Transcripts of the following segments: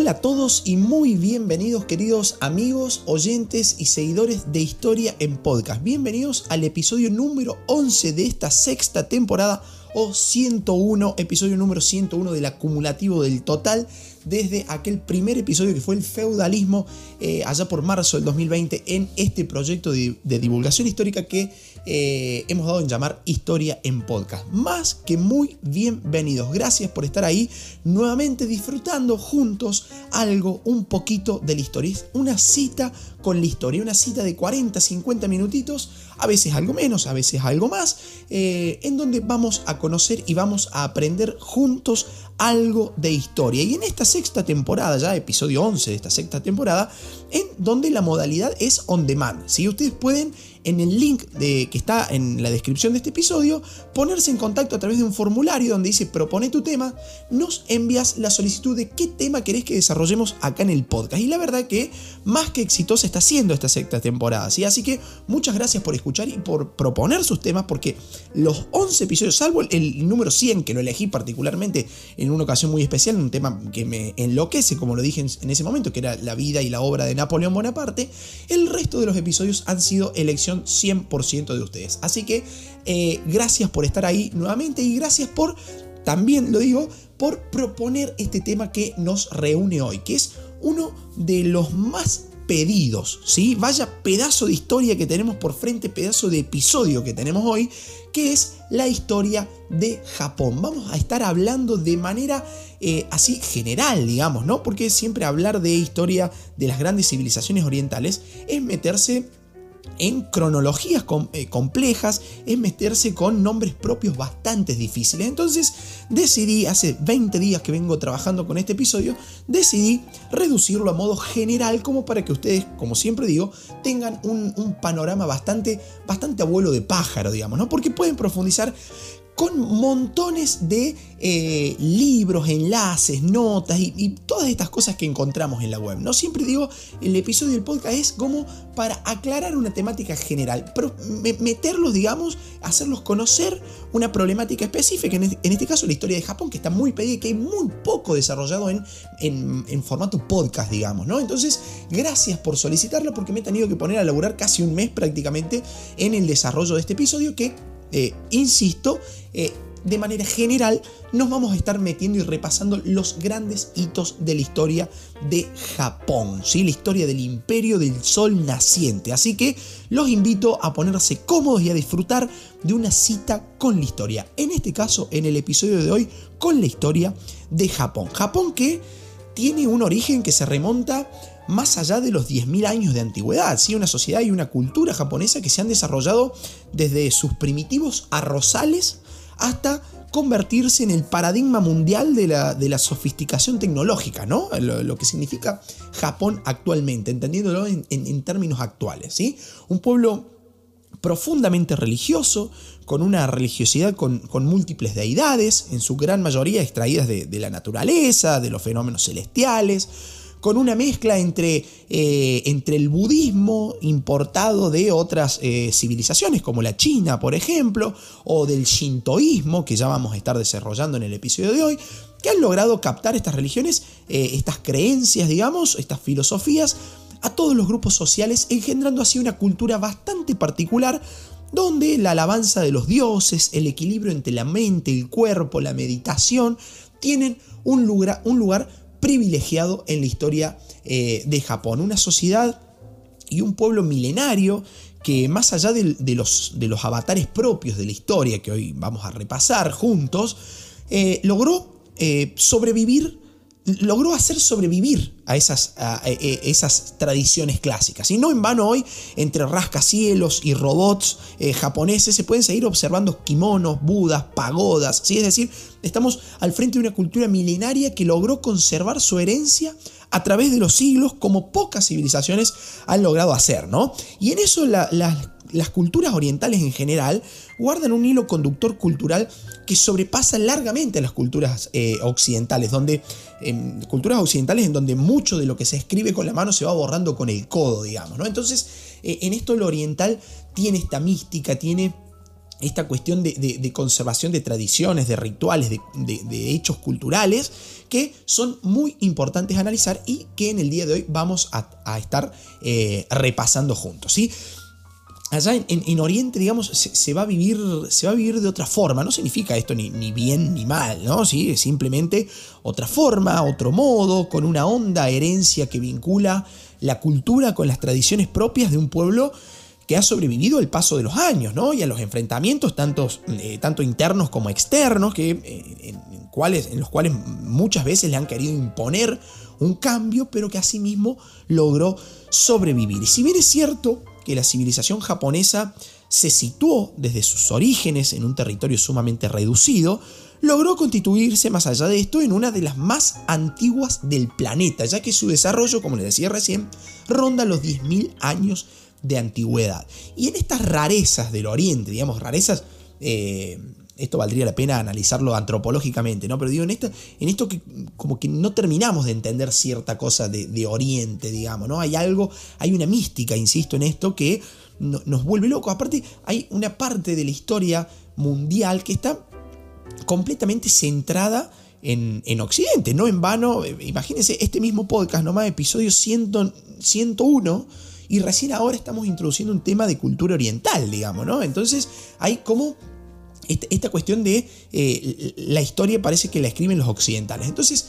Hola a todos y muy bienvenidos queridos amigos, oyentes y seguidores de Historia en Podcast. Bienvenidos al episodio número 11 de esta sexta temporada o 101, episodio número 101 del acumulativo del total desde aquel primer episodio que fue el feudalismo eh, allá por marzo del 2020 en este proyecto de, divulgación histórica que eh, hemos dado en llamar Historia en Podcast. Más que muy bienvenidos. Gracias por estar ahí nuevamente disfrutando juntos algo, un poquito de la historia. Es una cita con la historia, una cita de 40, 50 minutitos, a veces algo menos, a veces algo más, eh, en donde vamos a conocer y vamos a aprender juntos algo de historia. Y en esta sexta temporada, ya episodio 11 de esta sexta temporada, en donde la modalidad es on demand. Si ustedes pueden en el link de, que está en la descripción de este episodio, ponerse en contacto a través de un formulario donde dice propone tu tema, nos envías la solicitud de qué tema querés que desarrollemos acá en el podcast. Y la verdad que más que exitosa está siendo esta sexta temporada. ¿sí? Así que muchas gracias por escuchar y por proponer sus temas, porque los 11 episodios, salvo el, número 100 que lo elegí particularmente en una ocasión muy especial, un tema que me enloquece, como lo dije en ese momento, que era la vida y la obra de Napoleón Bonaparte, el resto de los episodios han sido elecciones 100% de ustedes. Así que eh, gracias por estar ahí nuevamente y gracias por, también lo digo, por proponer este tema que nos reúne hoy, que es uno de los más pedidos, ¿sí? Vaya pedazo de historia que tenemos por frente, pedazo de episodio que tenemos hoy, que es la historia de Japón. Vamos a estar hablando de manera eh, así general, digamos, ¿no? Porque siempre hablar de historia de las grandes civilizaciones orientales es meterse en cronologías eh, complejas, es meterse con nombres propios bastante difíciles. Entonces decidí, hace 20 días que vengo trabajando con este episodio, decidí reducirlo a modo general como para que ustedes, como siempre digo, tengan un, panorama bastante, bastante abuelo de pájaro, digamos, ¿no? Porque pueden profundizar con montones de eh, libros, enlaces, notas y, todas estas cosas que encontramos en la web. No siempre digo, el episodio del podcast es como para aclarar una temática general, pero meterlos, digamos, hacerlos conocer una problemática específica, en este, caso la historia de Japón, que está muy pedida y que hay muy poco desarrollado en, en, formato podcast, digamos, ¿no? Entonces, gracias por solicitarlo porque me he tenido que poner a laburar casi un mes prácticamente en el desarrollo de este episodio que eh, insisto, eh, de manera general nos vamos a estar metiendo y repasando los grandes hitos de la historia de Japón, ¿sí? la historia del imperio del sol naciente. Así que los invito a ponerse cómodos y a disfrutar de una cita con la historia. En este caso, en el episodio de hoy, con la historia de Japón. Japón que tiene un origen que se remonta más allá de los 10.000 años de antigüedad, ¿sí? una sociedad y una cultura japonesa que se han desarrollado desde sus primitivos arrozales hasta convertirse en el paradigma mundial de la, de la sofisticación tecnológica, ¿no? Lo, que significa Japón actualmente, entendiéndolo en, términos actuales. ¿sí? Un pueblo profundamente religioso, con una religiosidad con, múltiples deidades, en su gran mayoría extraídas de, de la naturaleza, de los fenómenos celestiales, con una mezcla entre, eh, entre el budismo importado de otras eh, civilizaciones, como la China, por ejemplo, o del shintoísmo, que ya vamos a estar desarrollando en el episodio de hoy, que han logrado captar estas religiones, eh, estas creencias, digamos, estas filosofías, a todos los grupos sociales, engendrando así una cultura bastante particular donde la alabanza de los dioses, el equilibrio entre la mente, el cuerpo, la meditación, tienen un lugar, un lugar privilegiado en la historia eh, de Japón. Una sociedad y un pueblo milenario que más allá de, los, de, los, avatares propios de la historia que hoy vamos a repasar juntos, eh, logró eh, sobrevivir logró hacer sobrevivir a esas, e, esas, tradiciones clásicas. Y no en vano hoy, entre rascacielos y robots japoneses, se pueden seguir observando kimonos, budas, pagodas. ¿sí? Es decir, estamos al frente de una cultura milenaria que logró conservar su herencia a través de los siglos como pocas civilizaciones han logrado hacer. ¿no? Y en eso la, las culturas orientales en general guardan un hilo conductor cultural que sobrepasa largamente a las culturas eh, occidentales, donde en culturas occidentales en donde mucho de lo que se escribe con la mano se va borrando con el codo, digamos, ¿no? Entonces, eh, en esto lo oriental tiene esta mística, tiene esta cuestión de, conservación de tradiciones, de rituales, de, hechos culturales que son muy importantes a analizar y que en el día de hoy vamos a, estar eh, repasando juntos. ¿sí? Allá en, Oriente, digamos, se, va a vivir, se va a vivir de otra forma. No significa esto ni, ni bien ni mal, ¿no? ¿Sí? Es simplemente otra forma, otro modo, con una honda herencia que vincula la cultura con las tradiciones propias de un pueblo que ha sobrevivido al paso de los años, ¿no? Y a los enfrentamientos, eh, tanto internos como externos, que, eh, en, cuales, en los cuales muchas veces le han querido imponer un cambio, pero que asimismo logró sobrevivir. Y si bien es cierto que la civilización japonesa se situó desde sus orígenes en un territorio sumamente reducido, logró constituirse más allá de esto en una de las más antiguas del planeta, ya que su desarrollo, como les decía recién, ronda los 10.000 años de antigüedad. Y en estas rarezas del Oriente, digamos, rarezas, eh, esto valdría la pena analizarlo antropológicamente, ¿no? Pero digo, en, esta, en esto que como que no terminamos de entender cierta cosa de, Oriente, digamos, ¿no? Hay algo, hay una mística, insisto en esto, que nos vuelve locos. Aparte, hay una parte de la historia mundial que está completamente centrada en, en, Occidente, no en vano. Imagínense este mismo podcast, nomás episodio 100, 101 y recién ahora estamos introduciendo un tema de cultura oriental, digamos, ¿no? Entonces hay como esta cuestión de eh, la historia parece que la escriben los occidentales. Entonces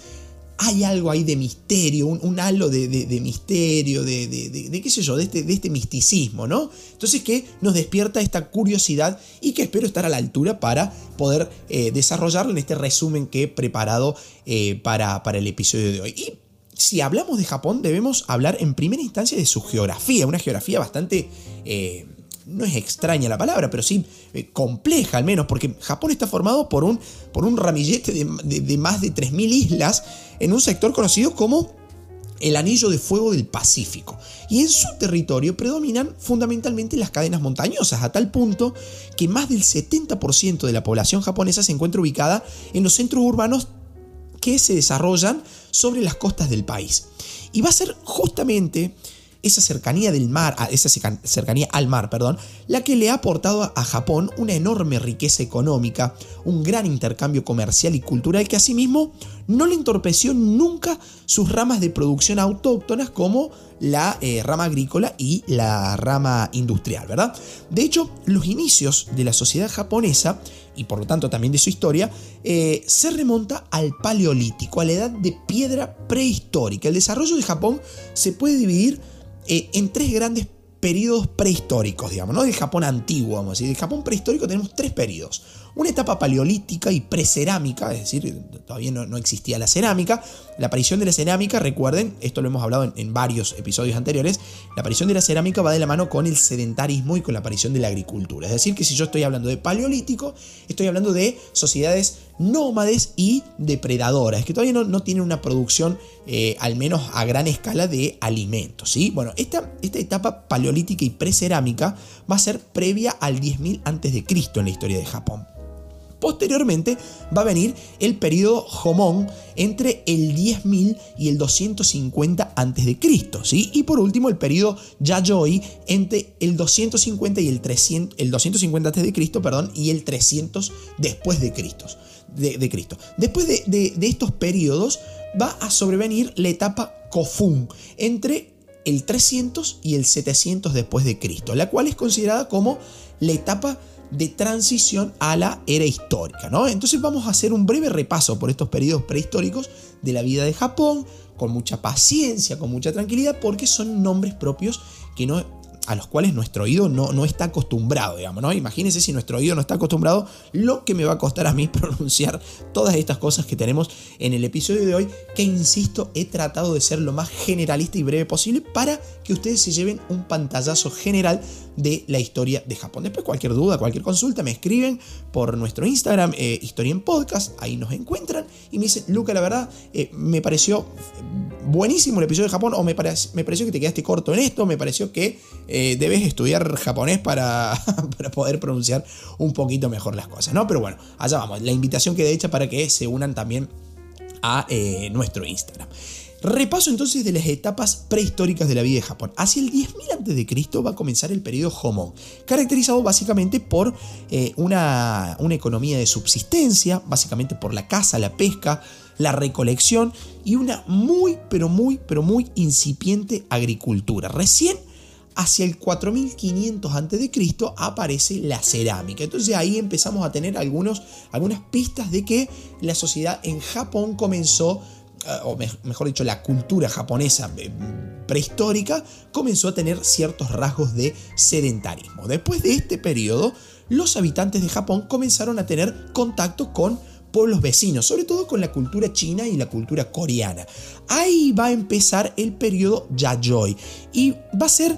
hay algo ahí de misterio, un, halo de, misterio, de, qué sé yo, este, de este, misticismo, ¿no? Entonces que nos despierta esta curiosidad y que espero estar a la altura para poder eh, desarrollarlo en este resumen que he preparado eh, para, para el episodio de hoy si hablamos de Japón, debemos hablar en primera instancia de su geografía, una geografía bastante... Eh, no es extraña la palabra, pero sí eh, compleja al menos, porque Japón está formado por un, por un ramillete de, más de 3.000 islas en un sector conocido como el Anillo de Fuego del Pacífico. Y en su territorio predominan fundamentalmente las cadenas montañosas, a tal punto que más del 70% de la población japonesa se encuentra ubicada en los centros urbanos que se desarrollan sobre las costas del país. Y va a ser justamente esa cercanía del mar, esa cercanía al mar, perdón, la que le ha aportado a Japón una enorme riqueza económica, un gran intercambio comercial y cultural que asimismo no le entorpeció nunca sus ramas de producción autóctonas como la eh, rama agrícola y la rama industrial, ¿verdad? De hecho, los inicios de la sociedad japonesa y por lo tanto también de su historia, eh, se remonta al Paleolítico, a la edad de piedra prehistórica. El desarrollo de Japón se puede dividir eh, en tres grandes periodos prehistóricos, digamos, no del Japón antiguo, vamos a decir. Del Japón prehistórico tenemos tres periodos una etapa paleolítica y precerámica, es decir, todavía no, existía la cerámica. La aparición de la cerámica, recuerden, esto lo hemos hablado en, varios episodios anteriores, la aparición de la cerámica va de la mano con el sedentarismo y con la aparición de la agricultura. Es decir, que si yo estoy hablando de paleolítico, estoy hablando de sociedades nómades y depredadoras, que todavía no, tienen una producción, eh, al menos a gran escala, de alimentos. ¿sí? Bueno, esta, esta etapa paleolítica y precerámica va a ser previa al 10.000 a.C. en la historia de Japón. Posteriormente va a venir el periodo Jomón entre el 10.000 y el 250 a.C. ¿sí? Y por último el periodo Yayoi entre el 250 y el 300, el 250 a.C., perdón, y el 300 después de Cristo. De, Cristo. Después de, estos periodos va a sobrevenir la etapa Kofun entre el 300 y el 700 después de Cristo, la cual es considerada como la etapa de transición a la era histórica. ¿no? Entonces vamos a hacer un breve repaso por estos periodos prehistóricos de la vida de Japón, con mucha paciencia, con mucha tranquilidad, porque son nombres propios que no a los cuales nuestro oído no, no está acostumbrado, digamos, ¿no? Imagínense si nuestro oído no está acostumbrado, lo que me va a costar a mí pronunciar todas estas cosas que tenemos en el episodio de hoy, que insisto, he tratado de ser lo más generalista y breve posible para que ustedes se lleven un pantallazo general de la historia de Japón. Después cualquier duda, cualquier consulta, me escriben por nuestro Instagram, eh, Historia en Podcast, ahí nos encuentran y me dicen, Luca, la verdad, eh, me pareció buenísimo el episodio de Japón o me, me pareció que te quedaste corto en esto, me pareció que... Eh, debes estudiar japonés para, para, poder pronunciar un poquito mejor las cosas, ¿no? Pero bueno, allá vamos. La invitación queda hecha para que se unan también a nuestro Instagram. Repaso entonces de las etapas prehistóricas de la vida de Japón. Hacia el 10.000 a.C. va a comenzar el periodo Homon, caracterizado básicamente por eh, una, una economía de subsistencia, básicamente por la caza, la pesca, la recolección y una muy, pero muy, pero muy incipiente agricultura. Recién hacia el 4500 a.C. aparece la cerámica. Entonces ahí empezamos a tener algunos, algunas pistas de que la sociedad en Japón comenzó o mejor dicho, la cultura japonesa eh, prehistórica comenzó a tener ciertos rasgos de sedentarismo. Después de este periodo, los habitantes de Japón comenzaron a tener contacto con pueblos vecinos, sobre todo con la cultura china y la cultura coreana. Ahí va a empezar el periodo Yayoi y va a ser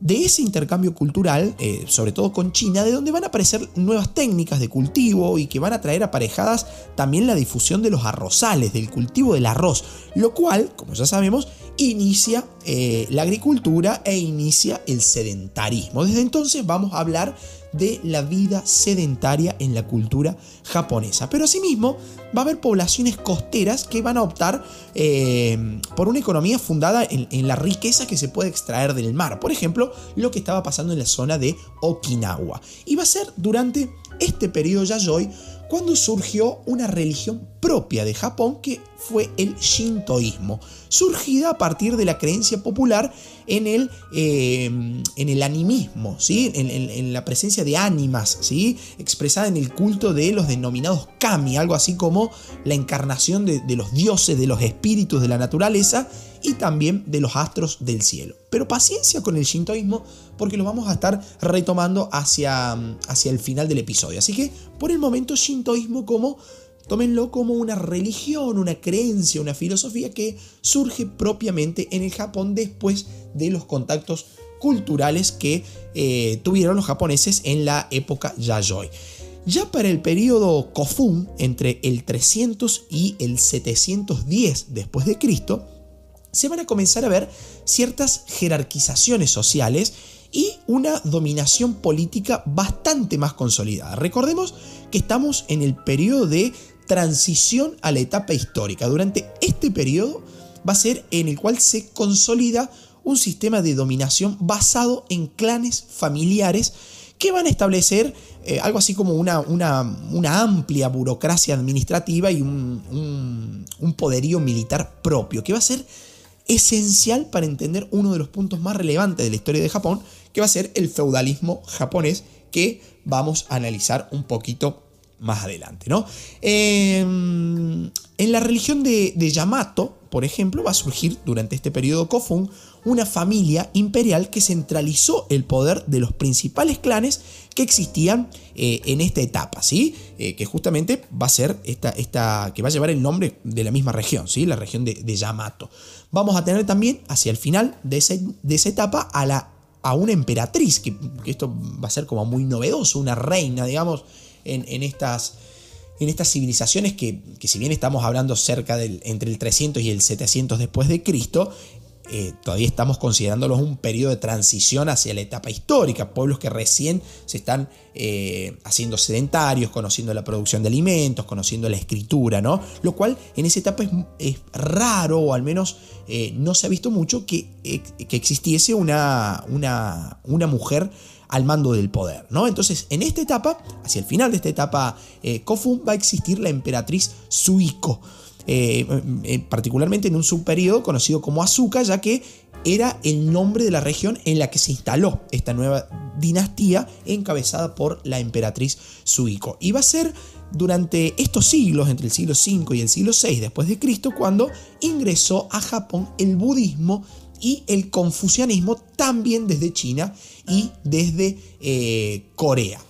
de ese intercambio cultural, eh, sobre todo con China, de donde van a aparecer nuevas técnicas de cultivo y que van a traer aparejadas también la difusión de los arrozales, del cultivo del arroz, lo cual, como ya sabemos, inicia eh, la agricultura e inicia el sedentarismo. Desde entonces vamos a hablar de la vida sedentaria en la cultura japonesa. Pero asimismo va a haber poblaciones costeras que van a optar eh, por una economía fundada en, en, la riqueza que se puede extraer del mar. Por ejemplo, lo que estaba pasando en la zona de Okinawa. Y va a ser durante este periodo Yayoi cuando surgió una religión propia de Japón que fue el shintoísmo, surgida a partir de la creencia popular en el, eh, en el animismo, ¿sí? En, la presencia de ánimas, ¿sí? expresada en el culto de los denominados kami, algo así como la encarnación de los dioses, de los espíritus de la naturaleza y también de los astros del cielo. Pero paciencia con el shintoísmo porque lo vamos a estar retomando hacia, hacia el final del episodio. Así que por el momento shintoísmo como Tómenlo como una religión, una creencia, una filosofía que surge propiamente en el Japón después de los contactos culturales que eh, tuvieron los japoneses en la época Yayoi. Ya para el periodo Kofun, entre el 300 y el 710 después de Cristo, se van a comenzar a ver ciertas jerarquizaciones sociales y una dominación política bastante más consolidada. Recordemos que estamos en el periodo de transición a la etapa histórica. Durante este periodo va a ser en el cual se consolida un sistema de dominación basado en clanes familiares que van a establecer eh, algo así como una, una, amplia burocracia administrativa y un, un poderío militar propio, que va a ser esencial para entender uno de los puntos más relevantes de la historia de Japón, que va a ser el feudalismo japonés, que vamos a analizar un poquito más adelante. ¿no? Em, en la religión de, Yamato, por ejemplo, va a surgir durante este periodo Kofun una familia imperial que centralizó el poder de los principales clanes que existían eh, en esta etapa, ¿sí? Eh, que justamente va a ser esta, esta, que va a llevar el nombre de la misma región, ¿sí? la región de, Yamato. Vamos a tener también hacia el final de, de esa etapa a la a una emperatriz, que, esto va a ser como muy novedoso, una reina, digamos, en, estas, en estas civilizaciones que, si bien estamos hablando cerca del, entre el 300 y el 700 después de Cristo, eh, todavía estamos considerándolos un periodo de transición hacia la etapa histórica, pueblos que recién se están eh, haciendo sedentarios, conociendo la producción de alimentos, conociendo la escritura, ¿no? Lo cual en esa etapa es, raro, o al menos eh, no se ha visto mucho, que, existiese una, una, una, mujer al mando del poder, ¿no? Entonces, en esta etapa, hacia el final de esta etapa Kofun, va a existir la emperatriz Suiko. Eh, eh, particularmente en un subperiodo conocido como Azuka, ya que era el nombre de la región en la que se instaló esta nueva dinastía encabezada por la emperatriz Suiko. Y va a ser durante estos siglos, entre el siglo V y el siglo VI después de Cristo, cuando ingresó a Japón el budismo y el confucianismo también desde China y desde eh, Corea.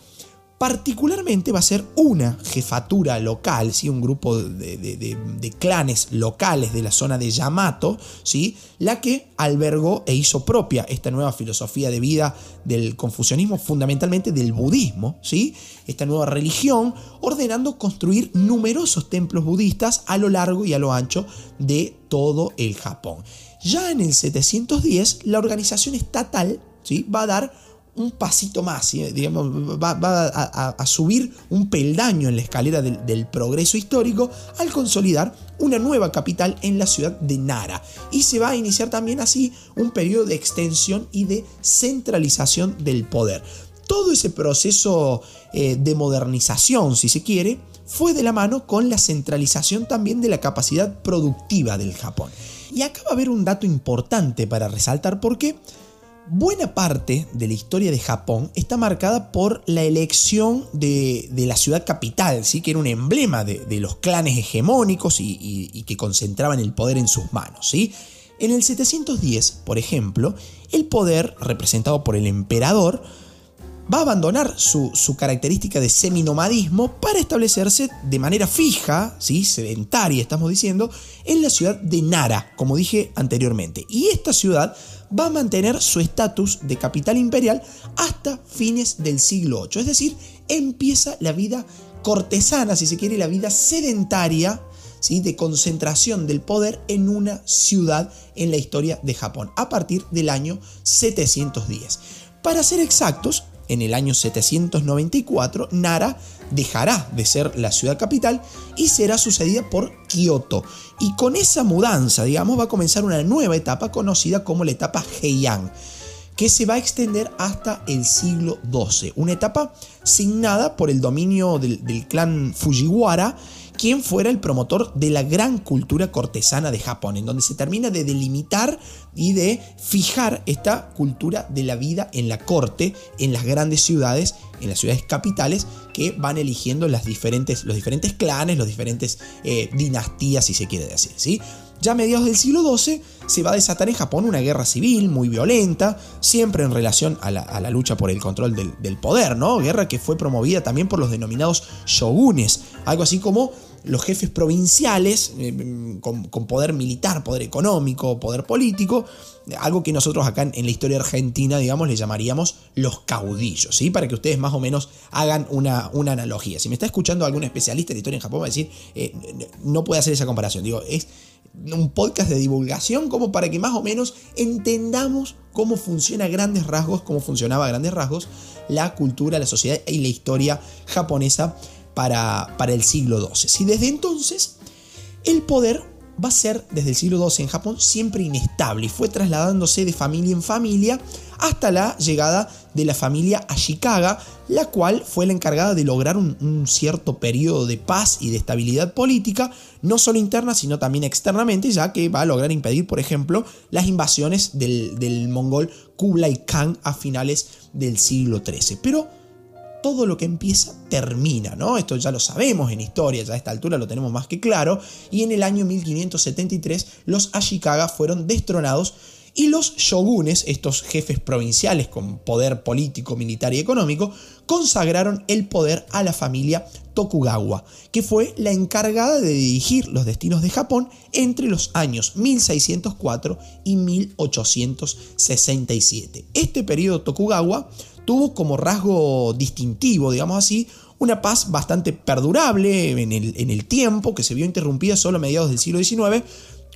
Particularmente va a ser una jefatura local, ¿sí? un grupo de, clanes locales de la zona de Yamato, ¿sí? la que albergó e hizo propia esta nueva filosofía de vida del confucianismo, fundamentalmente del budismo, ¿sí? esta nueva religión, ordenando construir numerosos templos budistas a lo largo y a lo ancho de todo el Japón. Ya en el 710, la organización estatal ¿sí? va a dar un pasito más, digamos, va, a, subir un peldaño en la escalera del, progreso histórico al consolidar una nueva capital en la ciudad de Nara. Y se va a iniciar también así un periodo de extensión y de centralización del poder. Todo ese proceso eh, de modernización, si se quiere, fue de la mano con la centralización también de la capacidad productiva del Japón. Y acá va a haber un dato importante para resaltar porque buena parte de la historia de Japón está marcada por la elección de, la ciudad capital, ¿sí? que era un emblema de, los clanes hegemónicos y, que concentraban el poder en sus manos. ¿sí? En el 710, por ejemplo, el poder, representado por el emperador, va a abandonar su, característica de seminomadismo para establecerse de manera fija, ¿sí? sedentaria estamos diciendo, en la ciudad de Nara, como dije anteriormente. Y esta ciudad va a mantener su estatus de capital imperial hasta fines del siglo VIII. Es decir, empieza la vida cortesana, si se quiere, la vida sedentaria ¿sí? de concentración del poder en una ciudad en la historia de Japón, a partir del año 710. Para ser exactos, en el año 794, Nara dejará de ser la ciudad capital y será sucedida por Kioto. Y con esa mudanza, digamos, va a comenzar una nueva etapa conocida como la etapa Heian que se va a extender hasta el siglo XII, una etapa signada por el dominio del, del clan Fujiwara quien fuera el promotor de la gran cultura cortesana de Japón, en donde se termina de delimitar y de fijar esta cultura de la vida en la corte, en las grandes ciudades, en las ciudades capitales, que van eligiendo las diferentes, los diferentes clanes, las diferentes eh, dinastías, si se quiere decir. ¿sí? Ya a mediados del siglo XII se va a desatar en Japón una guerra civil muy violenta, siempre en relación a la, lucha por el control del, del, poder, ¿no? Guerra que fue promovida también por los denominados shogunes, algo así como los jefes provinciales eh, con, poder militar, poder económico, poder político, algo que nosotros acá en, la historia argentina, digamos, le llamaríamos los caudillos, ¿sí? Para que ustedes más o menos hagan una, una analogía. Si me está escuchando algún especialista en historia en Japón, va a decir, eh, no puede hacer esa comparación. Digo, es un podcast de divulgación como para que más o menos entendamos cómo funciona a grandes rasgos, cómo funcionaba a grandes rasgos la cultura, la sociedad y la historia japonesa para, para el siglo XII. Y desde entonces el poder va a ser desde el siglo XII en Japón siempre inestable y fue trasladándose de familia en familia hasta la llegada de la familia Ashikaga, la cual fue la encargada de lograr un, cierto periodo de paz y de estabilidad política, no solo interna, sino también externamente, ya que va a lograr impedir, por ejemplo, las invasiones del, del mongol Kublai Khan a finales del siglo XIII. Pero todo lo que empieza termina, ¿no? Esto ya lo sabemos en historia, ya a esta altura lo tenemos más que claro, y en el año 1573 los Ashikaga fueron destronados y los shogunes, estos jefes provinciales con poder político, militar y económico, consagraron el poder a la familia Tokugawa, que fue la encargada de dirigir los destinos de Japón entre los años 1604 y 1867. Este periodo Tokugawa tuvo como rasgo distintivo, digamos así, una paz bastante perdurable en el, tiempo, que se vio interrumpida solo a mediados del siglo XIX,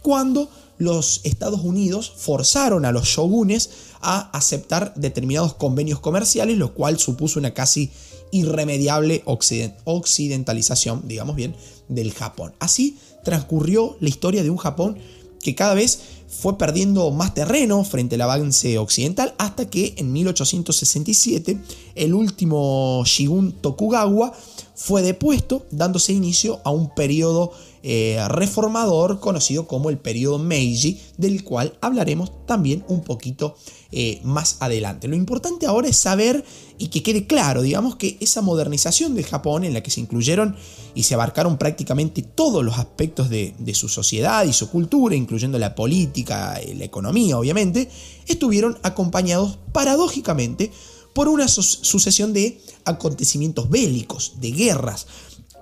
cuando los Estados Unidos forzaron a los shogunes a aceptar determinados convenios comerciales, lo cual supuso una casi irremediable occidentalización, digamos bien, del Japón. Así transcurrió la historia de un Japón que cada vez fue perdiendo más terreno frente al avance occidental hasta que en 1867 el último Shigun Tokugawa fue depuesto, dándose inicio a un periodo eh, reformador conocido como el periodo Meiji, del cual hablaremos también un poquito eh, más adelante. Lo importante ahora es saber y que quede claro, digamos que esa modernización de Japón en la que se incluyeron y se abarcaron prácticamente todos los aspectos de, su sociedad y su cultura, incluyendo la política, la economía, obviamente, estuvieron acompañados paradójicamente por una sucesión de acontecimientos bélicos, de guerras,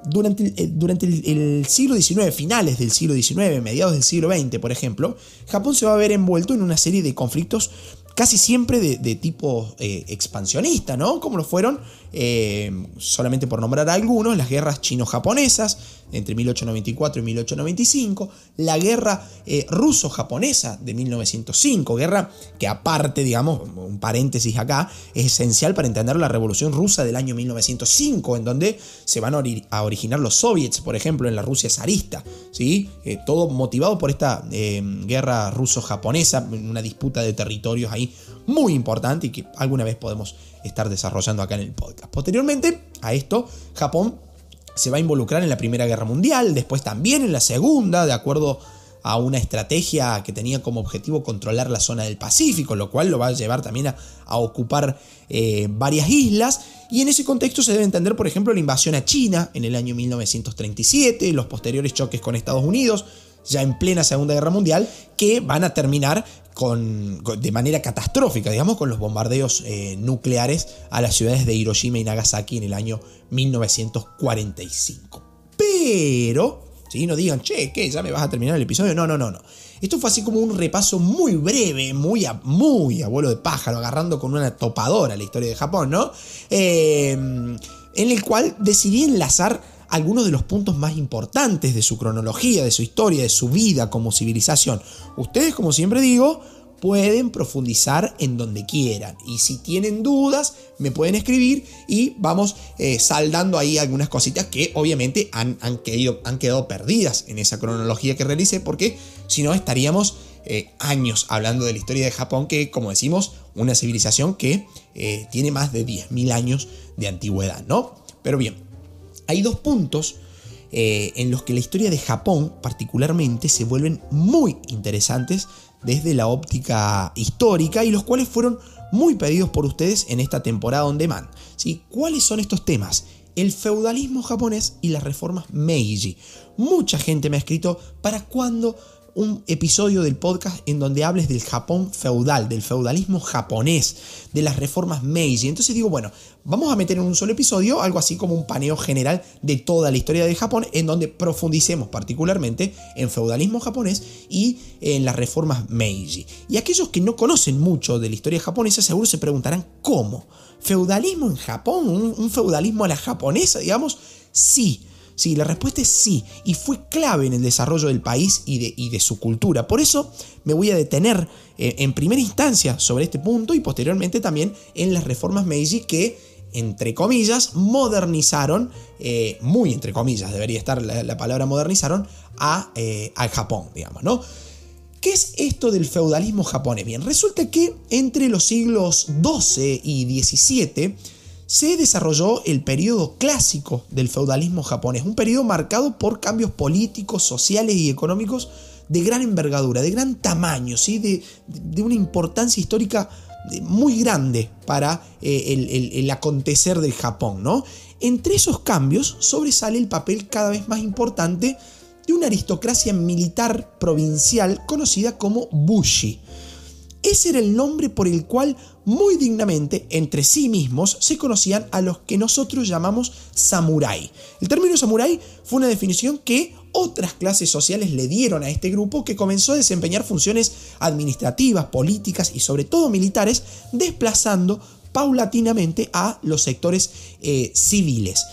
durante, eh, durante el, siglo XIX, finales del siglo XIX, mediados del siglo XX, por ejemplo, Japón se va a ver envuelto en una serie de conflictos casi siempre de, tipo eh, expansionista, ¿no? Como lo fueron eh, solamente por nombrar algunos, las guerras chino-japonesas entre 1894 y 1895, la guerra eh, ruso-japonesa de 1905, guerra que aparte, digamos, un paréntesis acá, es esencial para entender la revolución rusa del año 1905, en donde se van a, originar los soviets, por ejemplo, en la Rusia zarista, ¿sí? Eh, todo motivado por esta guerra ruso-japonesa, una disputa de territorios ahí muy importante y que alguna vez podemos estar desarrollando acá en el podcast. Posteriormente a esto, Japón se va a involucrar en la Primera Guerra Mundial, después también en la Segunda, de acuerdo a una estrategia que tenía como objetivo controlar la zona del Pacífico, lo cual lo va a llevar también a, ocupar eh, varias islas. Y en ese contexto se debe entender, por ejemplo, la invasión a China en el año 1937, los posteriores choques con Estados Unidos, ya en plena Segunda Guerra Mundial, que van a terminar con, de manera catastrófica, digamos, con los bombardeos eh, nucleares a las ciudades de Hiroshima y Nagasaki en el año 1945. Pero, si no digan, che, ¿qué? ¿Ya me vas a terminar el episodio? No, no, no, no. Esto fue así como un repaso muy breve, muy, a, muy abuelo de pájaro, agarrando con una topadora la historia de Japón, ¿no? Eh, en el cual decidí enlazar algunos de los puntos más importantes de su cronología, de su historia, de su vida como civilización. Ustedes, como siempre digo, pueden profundizar en donde quieran. Y si tienen dudas, me pueden escribir y vamos eh, saldando ahí algunas cositas que obviamente han, han, han, quedado perdidas en esa cronología que realicé, porque si no estaríamos eh, años hablando de la historia de Japón, que como decimos, una civilización que eh, tiene más de 10.000 años de antigüedad, ¿no? Pero bien, hay dos puntos eh, en los que la historia de Japón particularmente se vuelven muy interesantes desde la óptica histórica y los cuales fueron muy pedidos por ustedes en esta temporada on demand. ¿sí? ¿Cuáles son estos temas? El feudalismo japonés y las reformas Meiji. Mucha gente me ha escrito para cuándo un episodio del podcast en donde hables del Japón feudal, del feudalismo japonés, de las reformas Meiji. Entonces digo, bueno, vamos a meter en un solo episodio algo así como un paneo general de toda la historia de Japón, en donde profundicemos particularmente en feudalismo japonés y en las reformas Meiji. Y aquellos que no conocen mucho de la historia japonesa seguro se preguntarán, ¿cómo? ¿Feudalismo en Japón? ¿Un, un feudalismo a la japonesa, digamos? Sí Sí, la respuesta es sí, y fue clave en el desarrollo del país y de, su cultura. Por eso me voy a detener eh, en primera instancia sobre este punto y posteriormente también en las reformas Meiji que, entre comillas, modernizaron, eh, muy entre comillas debería estar la, palabra modernizaron, a, eh, al Japón, digamos, ¿no? ¿Qué es esto del feudalismo japonés? Bien, resulta que entre los siglos XII y XVII, se desarrolló el periodo clásico del feudalismo japonés, un periodo marcado por cambios políticos, sociales y económicos de gran envergadura, de gran tamaño, ¿sí? de, una importancia histórica eh, muy grande para eh, el, acontecer del Japón. ¿no? Entre esos cambios sobresale el papel cada vez más importante de una aristocracia militar provincial conocida como Bushi. Ese era el nombre por el cual muy dignamente entre sí mismos se conocían a los que nosotros llamamos samurái. El término samurái fue una definición que otras clases sociales le dieron a este grupo que comenzó a desempeñar funciones administrativas, políticas y sobre todo militares, desplazando paulatinamente a los sectores eh, civiles.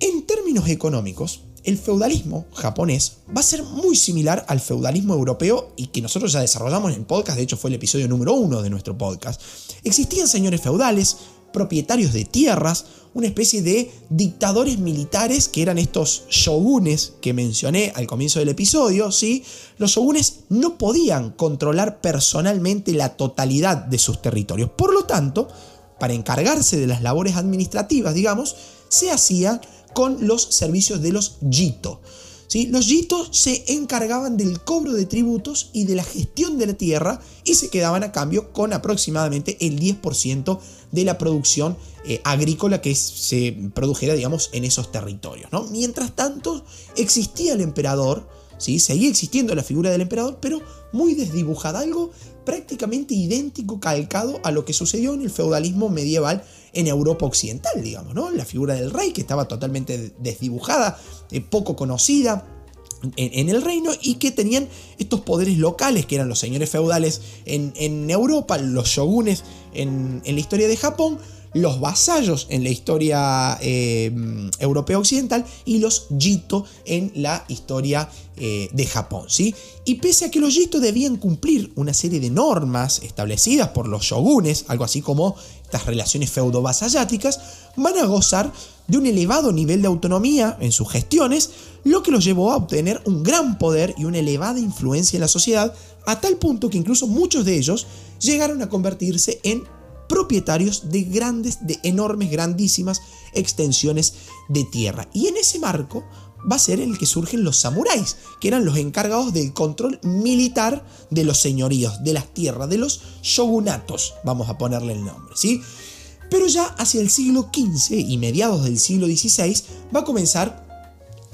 En términos económicos, el feudalismo japonés va a ser muy similar al feudalismo europeo y que nosotros ya desarrollamos en el podcast, de hecho fue el episodio número uno de nuestro podcast. Existían señores feudales, propietarios de tierras, una especie de dictadores militares que eran estos shogunes que mencioné al comienzo del episodio, ¿sí? Los shogunes no podían controlar personalmente la totalidad de sus territorios. Por lo tanto, para encargarse de las labores administrativas, digamos, se hacía con los servicios de los Jito. ¿Sí? Los Jito se encargaban del cobro de tributos y de la gestión de la tierra y se quedaban a cambio con aproximadamente el 10% de la producción eh, agrícola que se produjera, digamos, en esos territorios. ¿no? Mientras tanto, existía el emperador, ¿sí? seguía existiendo la figura del emperador, pero muy desdibujada, algo prácticamente idéntico, calcado a lo que sucedió en el feudalismo medieval en Europa Occidental, digamos, ¿no? La figura del rey que estaba totalmente desdibujada, eh, poco conocida, en, el reino y que tenían estos poderes locales que eran los señores feudales en, Europa, los shogunes en, la historia de Japón, los vasallos en la historia eh, europea occidental y los Jito en la historia eh, de Japón. ¿sí? Y pese a que los Jito debían cumplir una serie de normas establecidas por los shogunes, algo así como estas relaciones feudo-vasalláticas, van a gozar de un elevado nivel de autonomía en sus gestiones, lo que los llevó a obtener un gran poder y una elevada influencia en la sociedad, a tal punto que incluso muchos de ellos llegaron a convertirse en propietarios de grandes, de enormes, grandísimas extensiones de tierra. Y en ese marco va a ser el que surgen los samuráis, que eran los encargados del control militar de los señoríos, de las tierras, de los shogunatos, vamos a ponerle el nombre, ¿sí? Pero ya hacia el siglo XV y mediados del siglo XVI va a comenzar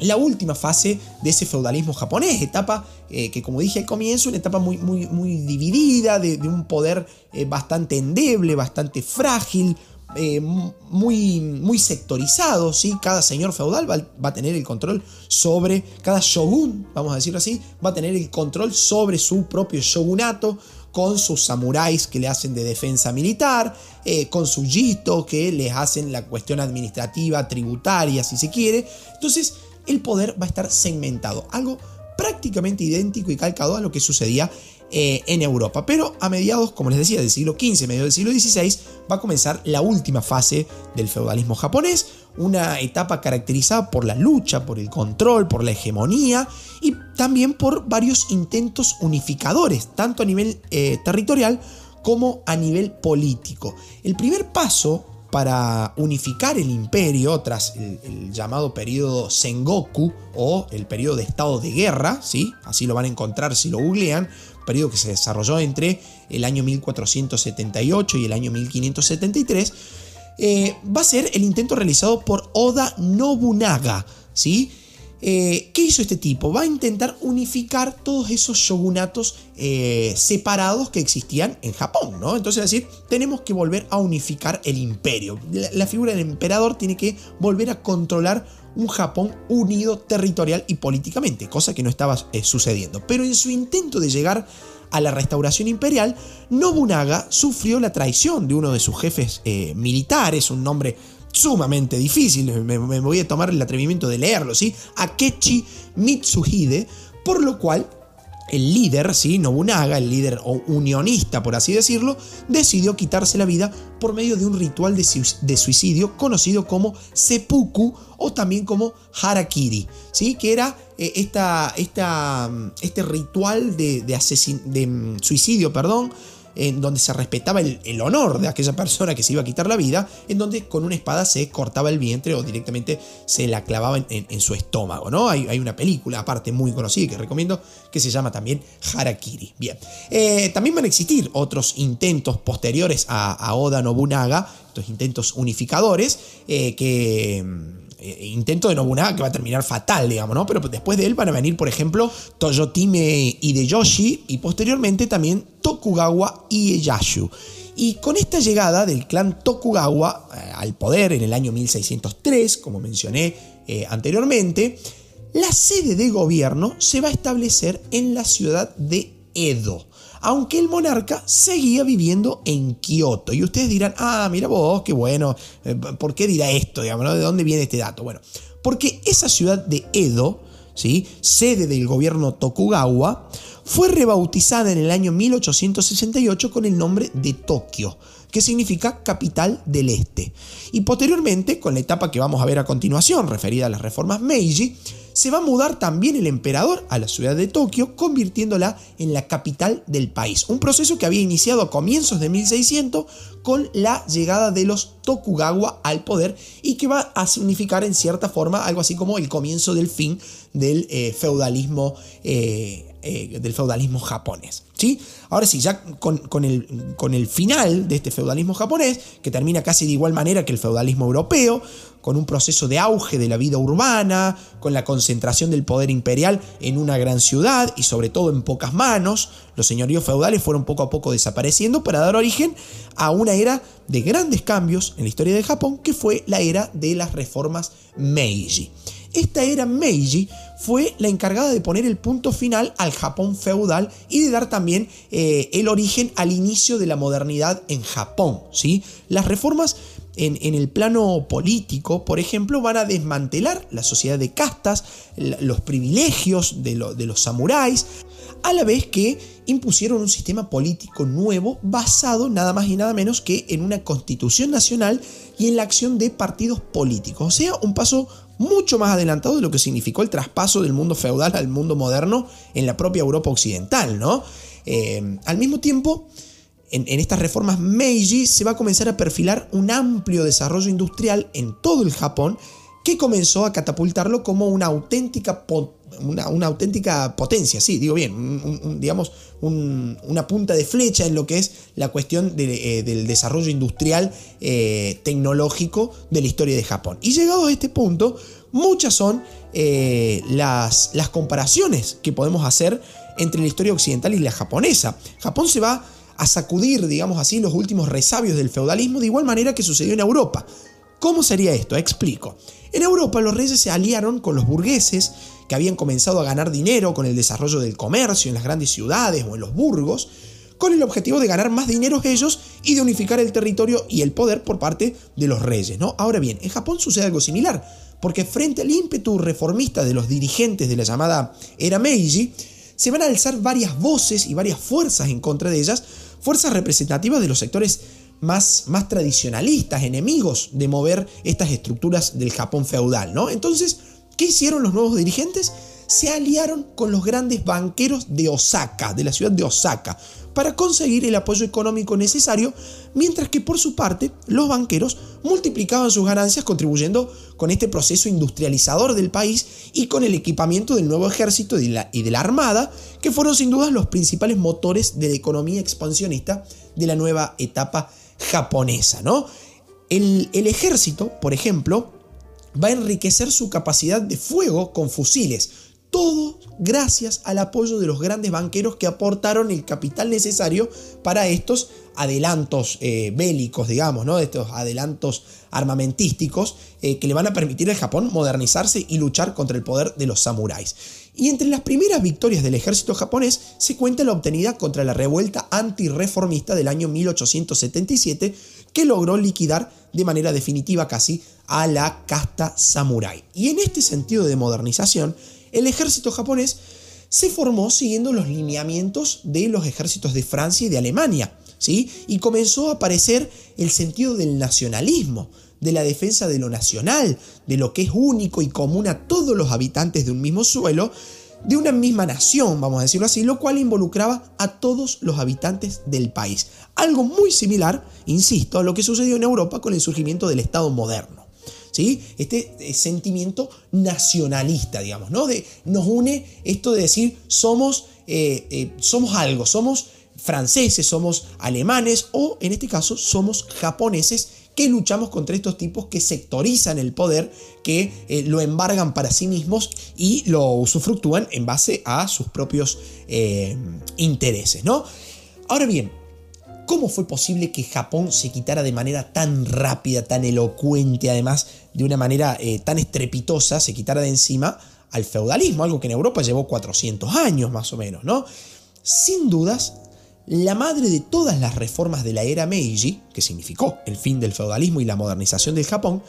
la última fase de ese feudalismo japonés, etapa eh, que como dije al comienzo, una etapa muy, muy, muy dividida, de, un poder eh, bastante endeble, bastante frágil, eh, muy, muy sectorizado, ¿sí? cada señor feudal va, a tener el control sobre, cada shogun, vamos a decirlo así, va a tener el control sobre su propio shogunato, con sus samuráis que le hacen de defensa militar, con su jito que les hacen la cuestión administrativa, tributaria, si se quiere. Entonces, el poder va a estar segmentado, algo prácticamente idéntico y calcado a lo que sucedía eh, en Europa. Pero a mediados, como les decía, del siglo XV, medio del siglo XVI, va a comenzar la última fase del feudalismo japonés, una etapa caracterizada por la lucha, por el control, por la hegemonía y también por varios intentos unificadores, tanto a nivel eh, territorial como a nivel político. El primer paso para unificar el imperio tras el, llamado periodo Sengoku o el periodo de estado de guerra, ¿sí? así lo van a encontrar si lo googlean, periodo que se desarrolló entre el año 1478 y el año 1573, eh, va a ser el intento realizado por Oda Nobunaga, ¿sí? Eh, ¿Qué hizo este tipo? Va a intentar unificar todos esos shogunatos eh, separados que existían en Japón, ¿no? Entonces, es decir, tenemos que volver a unificar el imperio. La, figura del emperador tiene que volver a controlar un Japón unido territorial y políticamente, cosa que no estaba eh, sucediendo. Pero en su intento de llegar a la restauración imperial, Nobunaga sufrió la traición de uno de sus jefes militares, un nombre sumamente difícil, me, voy a tomar el atrevimiento de leerlo, ¿sí? Akechi Mitsuhide, por lo cual el líder, ¿sí? Nobunaga, el líder unionista, por así decirlo, decidió quitarse la vida por medio de un ritual de, suicidio conocido como seppuku o también como harakiri, ¿sí? que era eh, esta, esta, este ritual de, de mm, suicidio, perdón, en donde se respetaba el, honor de aquella persona que se iba a quitar la vida, en donde con una espada se cortaba el vientre o directamente se la clavaba en, su estómago, ¿no? Hay, una película aparte muy conocida que recomiendo que se llama también Harakiri. Bien, eh, también van a existir otros intentos posteriores a, Oda Nobunaga, estos intentos unificadores, eh, que eh, intento de Nobunaga que va a terminar fatal, digamos, ¿no? Pero después de él van a venir, por ejemplo, Toyotime Hideyoshi y posteriormente también Tokugawa Ieyasu. Y con esta llegada del clan Tokugawa eh, al poder en el año 1603, como mencioné eh, anteriormente, la sede de gobierno se va a establecer en la ciudad de Edo aunque el monarca seguía viviendo en Kioto. Y ustedes dirán, ah, mira vos, qué bueno, eh, ¿por qué dirá esto? ¿De dónde viene este dato? Bueno, porque esa ciudad de Edo, ¿sí? sede del gobierno Tokugawa, fue rebautizada en el año 1868 con el nombre de Tokio, que significa capital del este. Y posteriormente, con la etapa que vamos a ver a continuación, referida a las reformas Meiji, se va a mudar también el emperador a la ciudad de Tokio, convirtiéndola en la capital del país. Un proceso que había iniciado a comienzos de 1600 con la llegada de los Tokugawa al poder y que va a significar en cierta forma algo así como el comienzo del fin del eh, feudalismo eh, eh, del feudalismo japonés. ¿Sí? Ahora sí, ya con, el, con el final de este feudalismo japonés, que termina casi de igual manera que el feudalismo europeo, con un proceso de auge de la vida urbana, con la concentración del poder imperial en una gran ciudad y sobre todo en pocas manos, los señoríos feudales fueron poco a poco desapareciendo para dar origen a una era de grandes cambios en la historia de Japón, que fue la era de las reformas Meiji. Esta era Meiji fue la encargada de poner el punto final al Japón feudal y de dar también eh, el origen al inicio de la modernidad en Japón. ¿sí? Las reformas en, el plano político, por ejemplo, van a desmantelar la sociedad de castas, los privilegios de, de los samuráis, a la vez que impusieron un sistema político nuevo basado nada más y nada menos que en una constitución nacional y en la acción de partidos políticos. O sea, un paso mucho más adelantado de lo que significó el traspaso del mundo feudal al mundo moderno en la propia Europa occidental, ¿no? Eh, al mismo tiempo, en, estas reformas Meiji se va a comenzar a perfilar un amplio desarrollo industrial en todo el Japón que comenzó a catapultarlo como una auténtica, una, auténtica potencia, sí, digo bien, digamos una punta de flecha en lo que es la cuestión eh, del desarrollo industrial eh, tecnológico de la historia de Japón. Y llegado a este punto, muchas son eh, las, las comparaciones que podemos hacer entre la historia occidental y la japonesa. Japón se va a sacudir, digamos así, los últimos resabios del feudalismo de igual manera que sucedió en Europa. ¿Cómo sería esto? Explico. En Europa los reyes se aliaron con los burgueses que habían comenzado a ganar dinero con el desarrollo del comercio en las grandes ciudades o en los burgos, con el objetivo de ganar más dinero ellos y de unificar el territorio y el poder por parte de los reyes. ¿no? Ahora bien, en Japón sucede algo similar, porque frente al ímpetu reformista de los dirigentes de la llamada era Meiji, se van a alzar varias voces y varias fuerzas en contra de ellas, fuerzas representativas de los sectores más, más tradicionalistas, enemigos de mover estas estructuras del Japón feudal, ¿no? Entonces, ¿qué hicieron los nuevos dirigentes? Se aliaron con los grandes banqueros de Osaka, de la ciudad de Osaka, para conseguir el apoyo económico necesario, mientras que por su parte los banqueros multiplicaban sus ganancias contribuyendo con este proceso industrializador del país y con el equipamiento del nuevo ejército y de la, armada, que fueron sin duda los principales motores de la economía expansionista de la nueva etapa japonesa, ¿no? El, el ejército, por ejemplo, va a enriquecer su capacidad de fuego con fusiles, todo gracias al apoyo de los grandes banqueros que aportaron el capital necesario para estos adelantos eh, bélicos, digamos, ¿no? estos adelantos armamentísticos eh, que le van a permitir al Japón modernizarse y luchar contra el poder de los samuráis. Y entre las primeras victorias del ejército japonés se cuenta la obtenida contra la revuelta antirreformista del año 1877 que logró liquidar de manera definitiva casi a la casta samurái. Y en este sentido de modernización, el ejército japonés se formó siguiendo los lineamientos de los ejércitos de Francia y de Alemania, ¿sí? Y comenzó a aparecer el sentido del nacionalismo, de la defensa de lo nacional, de lo que es único y común a todos los habitantes de un mismo suelo, de una misma nación, vamos a decirlo así, lo cual involucraba a todos los habitantes del país. Algo muy similar, insisto, a lo que sucedió en Europa con el surgimiento del Estado moderno. Este eh, sentimiento nacionalista, digamos, ¿no? De, nos une esto de decir somos, eh, eh, somos algo, somos franceses, somos alemanes o en este caso somos japoneses que luchamos contra estos tipos que sectorizan el poder, que lo embargan para sí mismos y lo usufructúan en base a sus propios intereses, ¿no? Ahora bien, ¿Cómo fue posible que Japón se quitara de manera tan rápida, tan elocuente, además de una manera eh, tan estrepitosa, se quitara de encima al feudalismo, algo que en Europa llevó 400 años más o menos, ¿no? Sin dudas, la madre de todas las reformas de la era Meiji, que significó el fin del feudalismo y la modernización del Japón,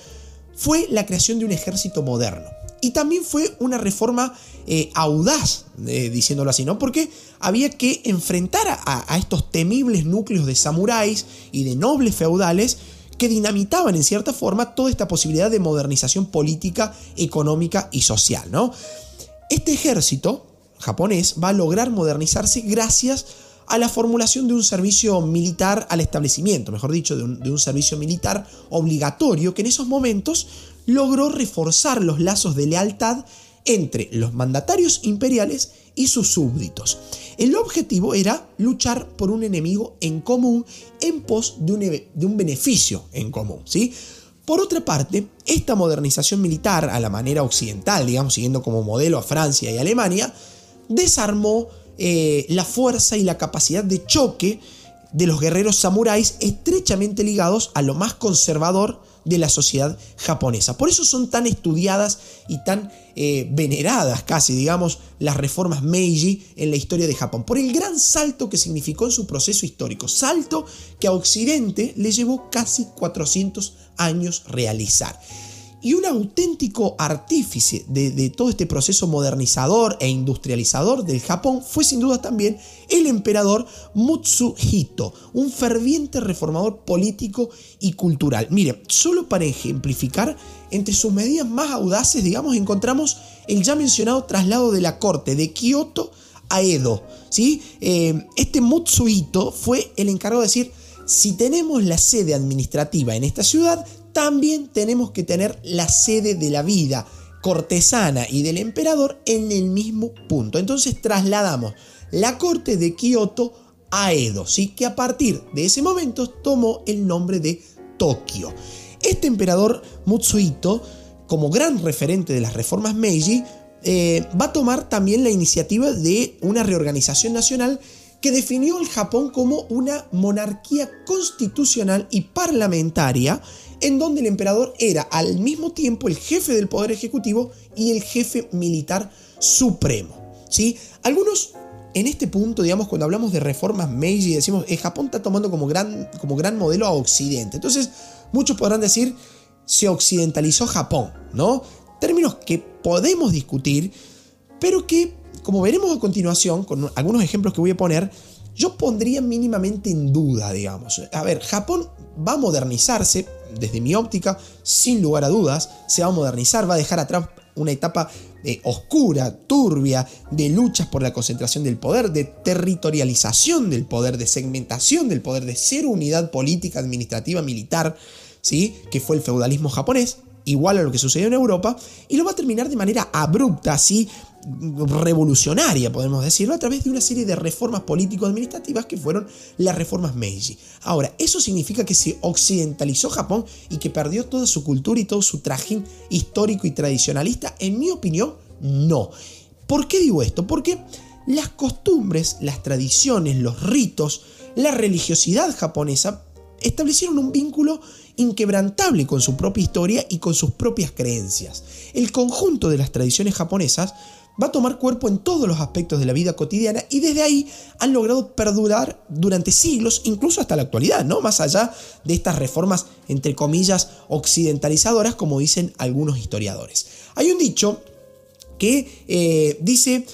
fue la creación de un ejército moderno. Y también fue una reforma eh, audaz, eh, diciéndolo así, ¿no? Porque había que enfrentar a, estos temibles núcleos de samuráis y de nobles feudales que dinamitaban en cierta forma toda esta posibilidad de modernización política, económica y social, ¿no? Este ejército japonés va a lograr modernizarse gracias a la formulación de un servicio militar al establecimiento, mejor dicho, de un, de un servicio militar obligatorio que en esos momentos logró reforzar los lazos de lealtad entre los mandatarios imperiales y sus súbditos. El objetivo era luchar por un enemigo en común en pos de un, de un beneficio en común. ¿sí? Por otra parte, esta modernización militar a la manera occidental, digamos, siguiendo como modelo a Francia y Alemania, desarmó eh, la fuerza y la capacidad de choque de los guerreros samuráis estrechamente ligados a lo más conservador de la sociedad japonesa. Por eso son tan estudiadas y tan eh, veneradas casi, digamos, las reformas Meiji en la historia de Japón, por el gran salto que significó en su proceso histórico, salto que a Occidente le llevó casi 400 años realizar. Y un auténtico artífice de, todo este proceso modernizador e industrializador del Japón fue sin duda también el emperador Mutsuhito, un ferviente reformador político y cultural. Mire, solo para ejemplificar, entre sus medidas más audaces, digamos, encontramos el ya mencionado traslado de la corte de Kioto a Edo. ¿sí? Eh, este Mutsuhito fue el encargado de decir, si tenemos la sede administrativa en esta ciudad, también tenemos que tener la sede de la vida cortesana y del emperador en el mismo punto. Entonces trasladamos la corte de Kioto a Edo, ¿sí? que a partir de ese momento tomó el nombre de Tokio. Este emperador Mutsuhito, como gran referente de las reformas Meiji, eh, va a tomar también la iniciativa de una reorganización nacional que definió al Japón como una monarquía constitucional y parlamentaria en donde el emperador era al mismo tiempo el jefe del poder ejecutivo y el jefe militar supremo. ¿sí? Algunos en este punto, digamos, cuando hablamos de reformas Meiji, decimos, eh, Japón está tomando como gran, como gran modelo a Occidente. Entonces, muchos podrán decir, se occidentalizó Japón, ¿no? Términos que podemos discutir, pero que, como veremos a continuación, con algunos ejemplos que voy a poner, yo pondría mínimamente en duda, digamos. A ver, Japón va a modernizarse, desde mi óptica, sin lugar a dudas, se va a modernizar, va a dejar atrás una etapa eh, oscura, turbia, de luchas por la concentración del poder, de territorialización del poder, de segmentación del poder, de ser unidad política, administrativa, militar, ¿sí? que fue el feudalismo japonés, igual a lo que sucedió en Europa, y lo va a terminar de manera abrupta, así revolucionaria, podemos decirlo, a través de una serie de reformas político-administrativas que fueron las reformas Meiji. Ahora, ¿eso significa que se occidentalizó Japón y que perdió toda su cultura y todo su trajín histórico y tradicionalista? En mi opinión, no. ¿Por qué digo esto? Porque las costumbres, las tradiciones, los ritos, la religiosidad japonesa establecieron un vínculo inquebrantable con su propia historia y con sus propias creencias. El conjunto de las tradiciones japonesas va a tomar cuerpo en todos los aspectos de la vida cotidiana y desde ahí han logrado perdurar durante siglos, incluso hasta la actualidad, ¿no? Más allá de estas reformas, entre comillas, occidentalizadoras, como dicen algunos historiadores. Hay un dicho que eh, dice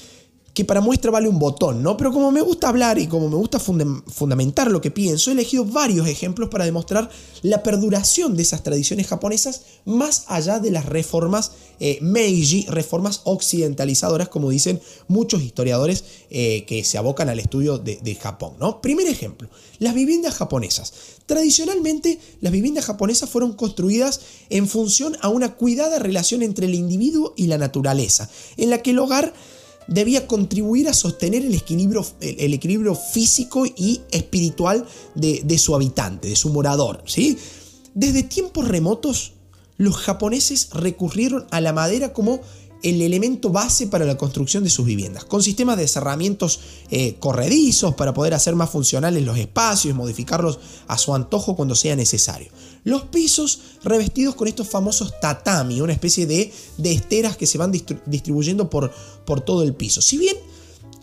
que para muestra vale un botón, ¿no? Pero como me gusta hablar y como me gusta fundamentar lo que pienso, he elegido varios ejemplos para demostrar la perduración de esas tradiciones japonesas más allá de las reformas eh, Meiji, reformas occidentalizadoras, como dicen muchos historiadores eh, que se abocan al estudio de, de Japón, ¿no? Primer ejemplo, las viviendas japonesas. Tradicionalmente, las viviendas japonesas fueron construidas en función a una cuidada relación entre el individuo y la naturaleza, en la que el hogar debía contribuir a sostener el equilibrio, el, equilibrio físico y espiritual de, su habitante, de su morador. ¿sí? Desde tiempos remotos, los japoneses recurrieron a la madera como el elemento base para la construcción de sus viviendas, con sistemas de cerramientos eh, corredizos para poder hacer más funcionales los espacios y modificarlos a su antojo cuando sea necesario. Los pisos revestidos con estos famosos tatami, una especie de, de esteras que se van distribuyendo por, por todo el piso. Si bien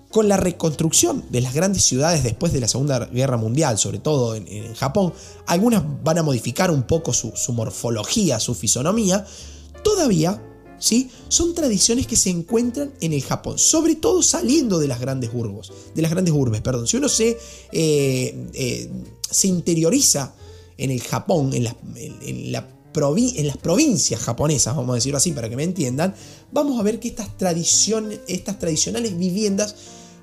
con la reconstrucción de las grandes ciudades después de la Segunda Guerra Mundial, sobre todo en, Japón, algunas van a modificar un poco su, su morfología, su fisonomía, todavía ¿sí? Son tradiciones que se encuentran en el Japón, sobre todo saliendo de las grandes urbes, de las grandes urbes, perdón. Si uno se, eh, eh, se interioriza en el Japón, en, las provincias japonesas, vamos a decirlo así para que me entiendan, vamos a ver que estas, tradiciones, estas tradicionales viviendas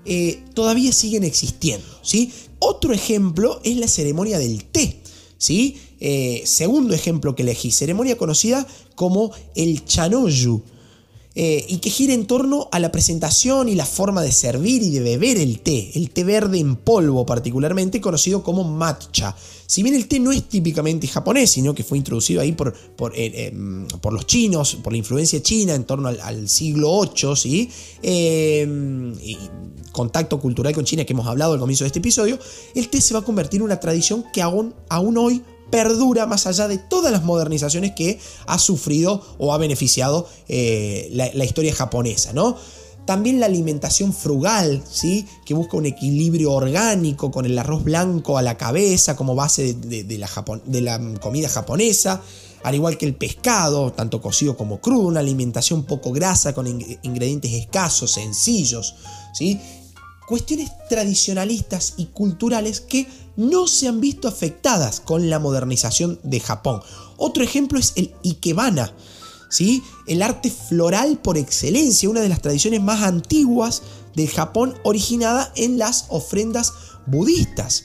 eh, todavía siguen existiendo. ¿sí? Otro ejemplo es la ceremonia del té. ¿sí? Eh, segundo ejemplo que elegí, ceremonia conocida como el Chanoyu. Eh, y que gira en torno a la presentación y la forma de servir y de beber el té, el té verde en polvo particularmente conocido como matcha. Si bien el té no es típicamente japonés, sino que fue introducido ahí por, por, eh, em, los chinos, por la influencia china en torno al, siglo VIII, y contacto cultural con China que hemos hablado al comienzo de este episodio, el té se va a convertir en una tradición que aún, aún hoy perdura más allá de todas las modernizaciones que ha sufrido o ha beneficiado eh, la, historia japonesa, ¿no? También la alimentación frugal, ¿sí? que busca un equilibrio orgánico con el arroz blanco a la cabeza como base de, la, de la comida japonesa al igual que el pescado, tanto cocido como crudo, una alimentación poco grasa con ingredientes escasos, sencillos, ¿sí? Cuestiones tradicionalistas y culturales que no se han visto afectadas con la modernización de Japón. Otro ejemplo es el ikebana, ¿sí? el arte floral por excelencia, una de las tradiciones más antiguas del Japón originada en las ofrendas budistas.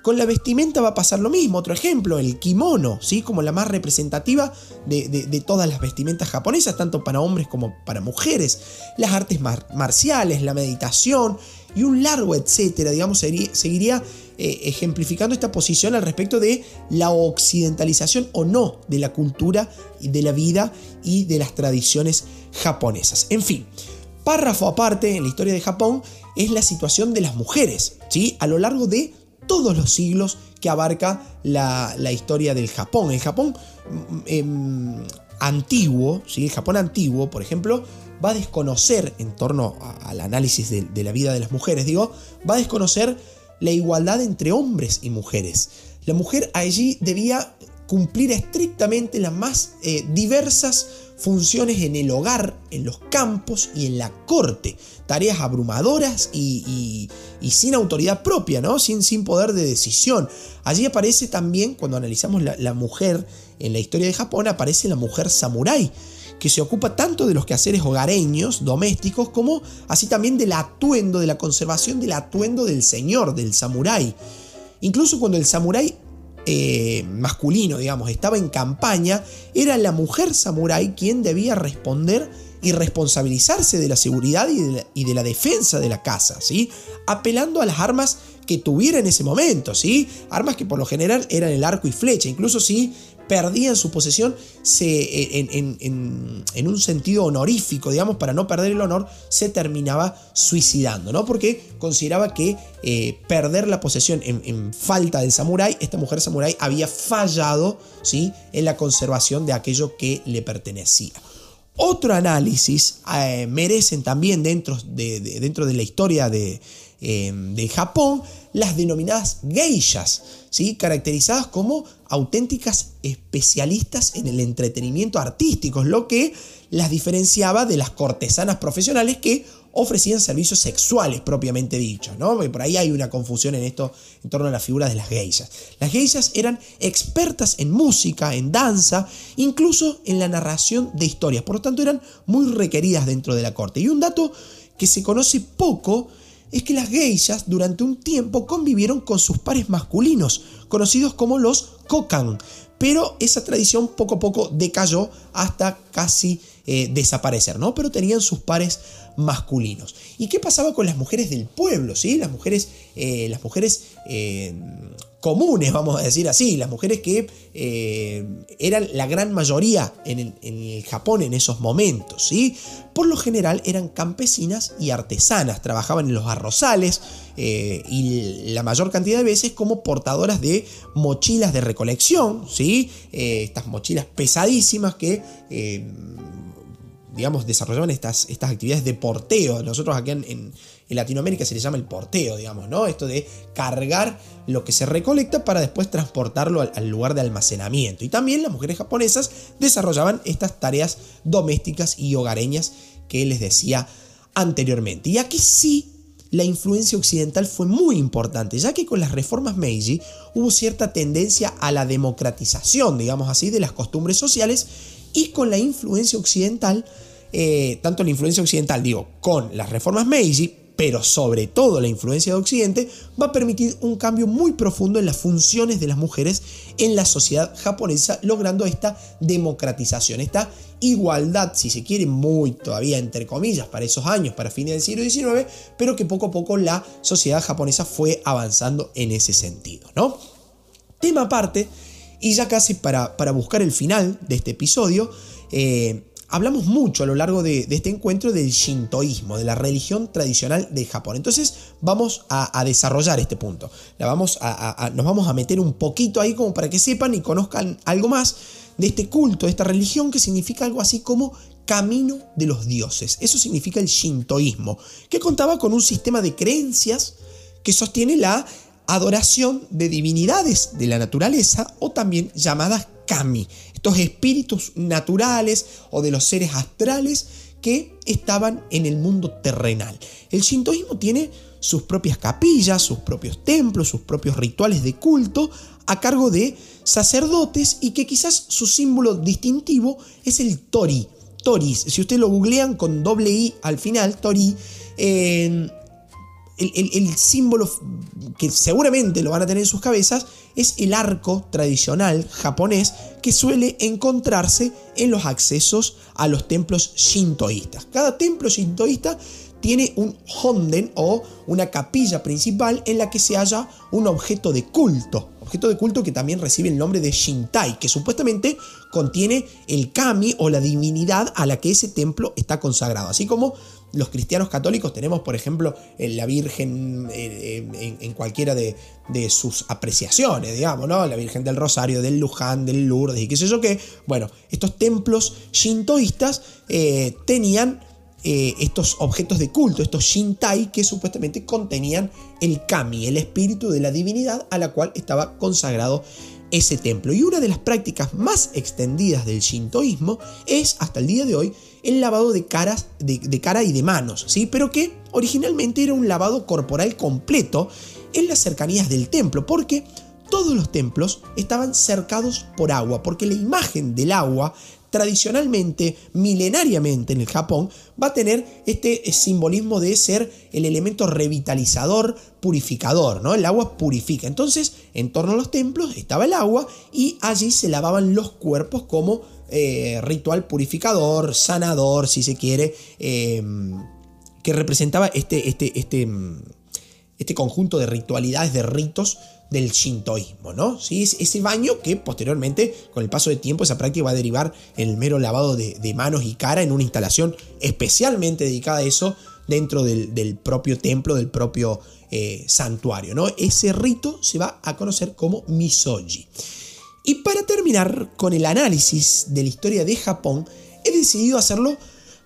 Con la vestimenta va a pasar lo mismo. Otro ejemplo, el kimono, ¿sí? como la más representativa de, todas las vestimentas japonesas, tanto para hombres como para mujeres. Las artes marciales, la meditación y un largo etcétera, digamos, seguiría eh, ejemplificando esta posición al respecto de la occidentalización o no de la cultura, de la vida y de las tradiciones japonesas. En fin, párrafo aparte en la historia de Japón es la situación de las mujeres, ¿sí? A lo largo de todos los siglos que abarca la, historia del Japón. El Japón mm, em, antiguo, ¿sí? el Japón antiguo, por ejemplo, va a desconocer en torno al análisis de, la vida de las mujeres, digo, va a desconocer la igualdad entre hombres y mujeres. La mujer allí debía cumplir estrictamente las más eh, diversas funciones en el hogar, en los campos y en la corte. Tareas abrumadoras y, sin autoridad propia, ¿no? Sin, sin, poder de decisión. Allí aparece también, cuando analizamos la, mujer en la historia de Japón, aparece la mujer samurái, que se ocupa tanto de los quehaceres hogareños, domésticos, como así también del atuendo, de la conservación del atuendo del señor, del samurái. Incluso cuando el samurái eh, masculino, digamos, estaba en campaña, era la mujer samurái quien debía responder y responsabilizarse de la seguridad y de la, defensa de la casa, ¿sí? apelando a las armas que tuviera en ese momento, ¿sí? armas que por lo general eran el arco y flecha, incluso si perdían su posesión se, en, un sentido honorífico, digamos, para no perder el honor, se terminaba suicidando, ¿no? Porque consideraba que eh, perder la posesión en, falta del samurái, esta mujer samurái había fallado, ¿sí? En la conservación de aquello que le pertenecía. Otro análisis eh, merecen también dentro de, dentro de la historia de, eh, de Japón las denominadas geishas, ¿sí? caracterizadas como auténticas especialistas en el entretenimiento artístico, lo que las diferenciaba de las cortesanas profesionales que ofrecían servicios sexuales propiamente dichos, ¿no? por ahí hay una confusión en esto en torno a la figura de las geishas. Las geishas eran expertas en música, en danza, incluso en la narración de historias, por lo tanto eran muy requeridas dentro de la corte. Y un dato que se conoce poco es que las geishas durante un tiempo convivieron con sus pares masculinos, conocidos como los kokan, pero esa tradición poco a poco decayó hasta casi eh, desaparecer, ¿no? Pero tenían sus pares masculinos. ¿Y qué pasaba con las mujeres del pueblo? ¿sí? Las mujeres, eh, las mujeres eh, comunes, vamos a decir así, las mujeres que eh, eran la gran mayoría en el, Japón en esos momentos. ¿sí? Por lo general eran campesinas y artesanas, trabajaban en los arrozales y la mayor cantidad de veces como portadoras de mochilas de recolección, ¿sí? estas mochilas pesadísimas que digamos, desarrollaban estas, estas actividades de porteo. Nosotros aquí en, Latinoamérica se le llama el porteo, digamos, ¿no? Esto de cargar lo que se recolecta para después transportarlo al, lugar de almacenamiento. Y también las mujeres japonesas desarrollaban estas tareas domésticas y hogareñas que les decía anteriormente. Y aquí sí la influencia occidental fue muy importante, ya que con las reformas Meiji hubo cierta tendencia a la democratización, digamos así, de las costumbres sociales y con la influencia occidental, eh, tanto la influencia occidental, digo, con las reformas Meiji, pero sobre todo la influencia de Occidente, va a permitir un cambio muy profundo en las funciones de las mujeres en la sociedad japonesa, logrando esta democratización, esta igualdad, si se quiere, muy todavía entre comillas para esos años, para fines del siglo XIX, pero que poco a poco la sociedad japonesa fue avanzando en ese sentido, ¿no? Tema aparte, y ya casi para, para buscar el final de este episodio, eh, hablamos mucho a lo largo de, este encuentro del shintoísmo, de la religión tradicional de Japón. Entonces vamos a, desarrollar este punto. La vamos a, nos vamos a meter un poquito ahí como para que sepan y conozcan algo más de este culto, de esta religión que significa algo así como camino de los dioses. Eso significa el shintoísmo, que contaba con un sistema de creencias que sostiene la adoración de divinidades de la naturaleza o también llamadas kami, estos espíritus naturales o de los seres astrales que estaban en el mundo terrenal. El shintoísmo tiene sus propias capillas, sus propios templos, sus propios rituales de culto a cargo de sacerdotes y que quizás su símbolo distintivo es el tori. Toris, si ustedes lo googlean con doble i al final, tori, el, símbolo que seguramente lo van a tener en sus cabezas es el arco tradicional japonés que suele encontrarse en los accesos a los templos shintoístas. Cada templo shintoísta tiene un honden o una capilla principal en la que se halla un objeto de culto. Objeto de culto que también recibe el nombre de Shintai, que supuestamente contiene el kami o la divinidad a la que ese templo está consagrado. Así como los cristianos católicos tenemos, por ejemplo, la Virgen en, cualquiera de, sus apreciaciones, digamos, ¿no? La Virgen del Rosario, del Luján, del Lourdes y qué sé yo qué. Bueno, estos templos shintoístas eh, tenían eh, estos objetos de culto, estos shintai, que supuestamente contenían el kami, el espíritu de la divinidad a la cual estaba consagrado ese templo. Y una de las prácticas más extendidas del shintoísmo es, hasta el día de hoy, el lavado de, caras, de, cara y de manos, ¿sí? pero que originalmente era un lavado corporal completo en las cercanías del templo, porque todos los templos estaban cercados por agua, porque la imagen del agua tradicionalmente, milenariamente en el Japón, va a tener este simbolismo de ser el elemento revitalizador, purificador, ¿no? El agua purifica. Entonces, en torno a los templos estaba el agua y allí se lavaban los cuerpos como eh, ritual purificador, sanador, si se quiere, em, que representaba este, este, este, este conjunto de ritualidades, de ritos del shintoísmo, ¿no? ¿Sí? Ese baño que posteriormente, con el paso del tiempo, esa práctica va a derivar en el mero lavado de, manos y cara en una instalación especialmente dedicada a eso dentro del, propio templo, del propio eh, santuario, ¿no? Ese rito se va a conocer como misoji. Y para terminar con el análisis de la historia de Japón, he decidido hacerlo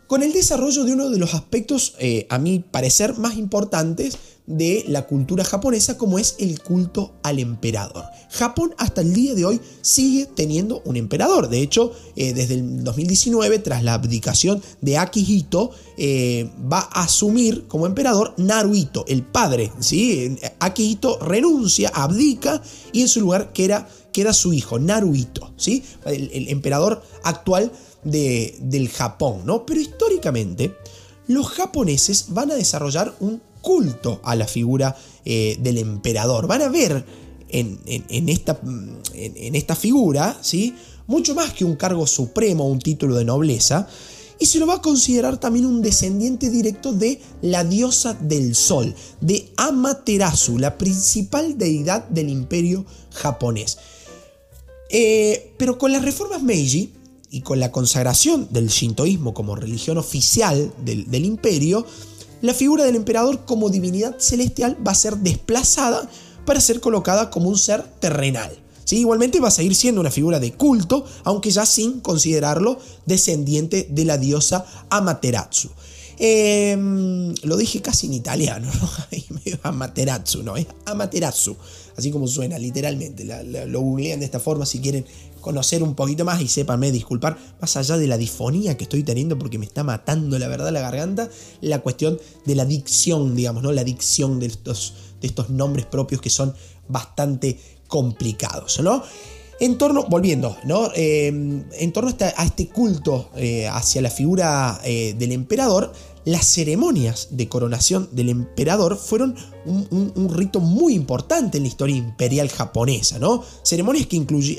con el desarrollo de uno de los aspectos, eh, a mi parecer, más importantes de la cultura japonesa como es el culto al emperador. Japón hasta el día de hoy sigue teniendo un emperador. De hecho, eh, desde el 2019, tras la abdicación de Akihito, eh, va a asumir como emperador Naruhito, el padre. ¿sí? Akihito renuncia, abdica y en su lugar queda, su hijo, Naruhito, ¿sí? el, emperador actual de, del Japón. ¿no? Pero históricamente, los japoneses van a desarrollar un culto a la figura eh, del emperador. Van a ver en, esta, figura ¿sí? mucho más que un cargo supremo o un título de nobleza. Y se lo va a considerar también un descendiente directo de la diosa del sol, de Amaterasu, la principal deidad del imperio japonés. Eh, pero con las reformas Meiji y con la consagración del shintoísmo como religión oficial del imperio, la figura del emperador como divinidad celestial va a ser desplazada para ser colocada como un ser terrenal. Igualmente va a seguir siendo una figura de culto, aunque ya sin considerarlo descendiente de la diosa Amaterasu. Em, lo dije casi en italiano, ¿no? Amaterasu, no, Amaterasu, así como suena, literalmente. lo googlean de esta forma si quieren conocer un poquito más y sépanme disculpar, más allá de la difonía que estoy teniendo porque me está matando la verdad la garganta, la cuestión de la dicción, digamos, ¿no? La dicción de estos, de estos nombres propios que son bastante complicados, ¿no? En torno, volviendo, ¿no? Eh, en torno a este culto eh, hacia la figura eh, del emperador, las ceremonias de coronación del emperador fueron un, rito muy importante en la historia imperial japonesa, ¿no? Ceremonias que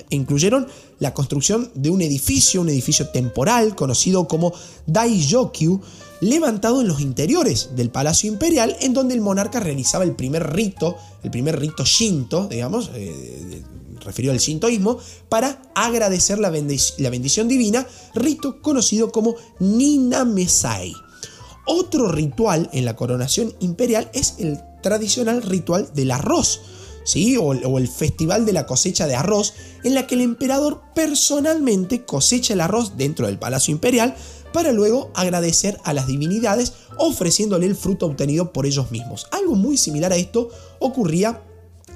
incluyeron la construcción de un edificio, un edificio temporal conocido como Daijokyu, levantado en los interiores del Palacio Imperial, en donde el monarca realizaba el primer rito, el primer rito shinto, digamos, referido al shintoísmo, para agradecer la, la bendición divina, rito conocido como Ninamesai. Otro ritual en la coronación imperial es el tradicional ritual del arroz, ¿sí? O, el festival de la cosecha de arroz, en la que el emperador personalmente cosecha el arroz dentro del palacio imperial para luego agradecer a las divinidades ofreciéndole el fruto obtenido por ellos mismos. Algo muy similar a esto ocurría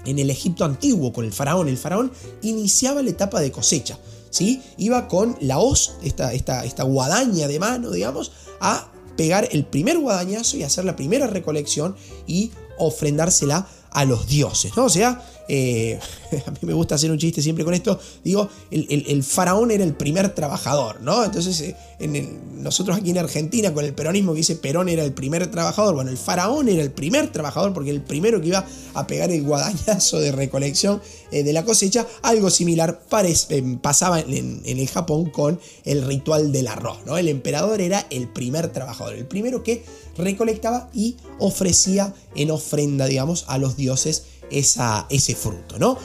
en el Egipto antiguo con el faraón. El faraón iniciaba la etapa de cosecha. ¿sí? Iba con la hoz, esta, esta, esta guadaña de mano, digamos, a pegar el primer guadañazo y hacer la primera recolección y ofrendársela a los dioses, ¿no? O sea, eh, a mí me gusta hacer un chiste siempre con esto, digo, el, faraón era el primer trabajador, ¿no? Entonces, eh, en nosotros aquí en Argentina, con el peronismo que dice Perón era el primer trabajador, bueno, el faraón era el primer trabajador porque el primero que iba a pegar el guadañazo de recolección eh, de la cosecha, algo similar pasaba en, en, el Japón con el ritual del arroz, ¿no? El emperador era el primer trabajador, el primero que recolectaba y ofrecía en ofrenda, digamos, a los dioses esa, ese fruto, ¿no?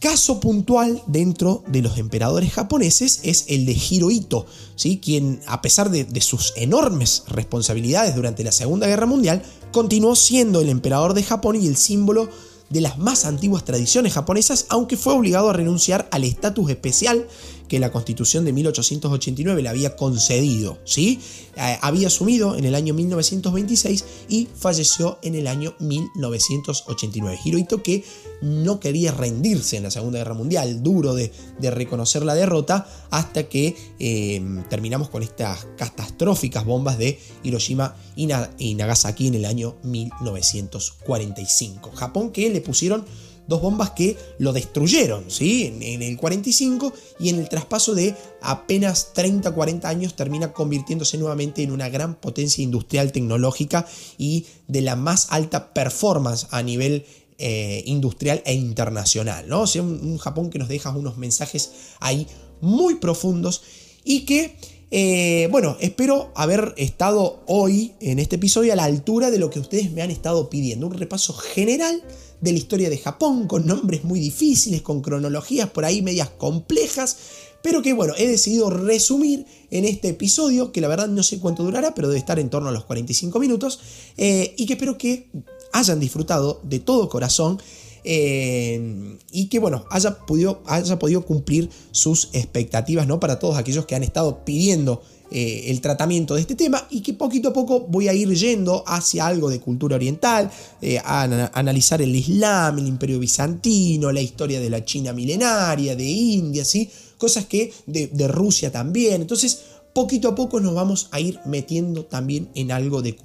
Caso puntual dentro de los emperadores japoneses es el de Hirohito, ¿sí? quien a pesar de, de, sus enormes responsabilidades durante la Segunda Guerra Mundial, continuó siendo el emperador de Japón y el símbolo de las más antiguas tradiciones japonesas, aunque fue obligado a renunciar al estatus especial que la constitución de 1889 le había concedido. ¿sí? Eh, había asumido en el año 1926 y falleció en el año 1989. Hirohito que no quería rendirse en la Segunda Guerra Mundial, duro de, reconocer la derrota, hasta que eh, terminamos con estas catastróficas bombas de Hiroshima y Nagasaki en el año 1945. Japón que le pusieron dos bombas que lo destruyeron, ¿sí? En, el 45 y en el traspaso de apenas 30-40 años termina convirtiéndose nuevamente en una gran potencia industrial tecnológica y de la más alta performance a nivel eh, industrial e internacional, ¿no? O sea, un, Japón que nos deja unos mensajes ahí muy profundos y que eh, bueno, espero haber estado hoy en este episodio a la altura de lo que ustedes me han estado pidiendo. Un repaso general de la historia de Japón, con nombres muy difíciles, con cronologías por ahí medias complejas, pero que bueno, he decidido resumir en este episodio, que la verdad no sé cuánto durará, pero debe estar en torno a los 45 minutos, eh, y que espero que hayan disfrutado de todo corazón. Eh, y que bueno, haya podido, haya podido cumplir sus expectativas, ¿no? Para todos aquellos que han estado pidiendo eh, el tratamiento de este tema y que poquito a poco voy a ir yendo hacia algo de cultura oriental, eh, a, analizar el Islam, el imperio bizantino, la historia de la China milenaria, de India, ¿sí? cosas que de, de Rusia también. Entonces, poquito a poco nos vamos a ir metiendo también en algo de,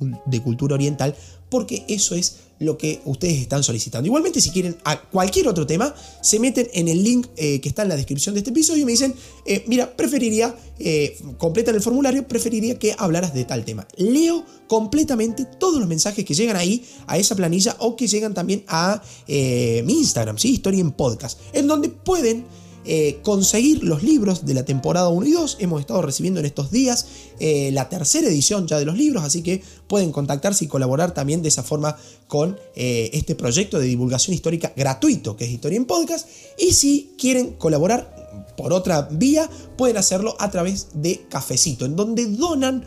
cultura oriental porque eso es lo que ustedes están solicitando. Igualmente, si quieren a cualquier otro tema, se meten en el link eh, que está en la descripción de este episodio y me dicen, eh, mira, preferiría, eh, completan el formulario, preferiría que hablaras de tal tema. Leo completamente todos los mensajes que llegan ahí, a esa planilla, o que llegan también a mi Instagram, ¿sí? Historia en Podcast, en donde pueden eh, conseguir los libros de la temporada 1 y 2. Hemos estado recibiendo en estos días eh, la tercera edición ya de los libros, así que pueden contactarse y colaborar también de esa forma con eh, este proyecto de divulgación histórica gratuito que es Historia en Podcast. Y si quieren colaborar por otra vía, pueden hacerlo a través de Cafecito, en donde donan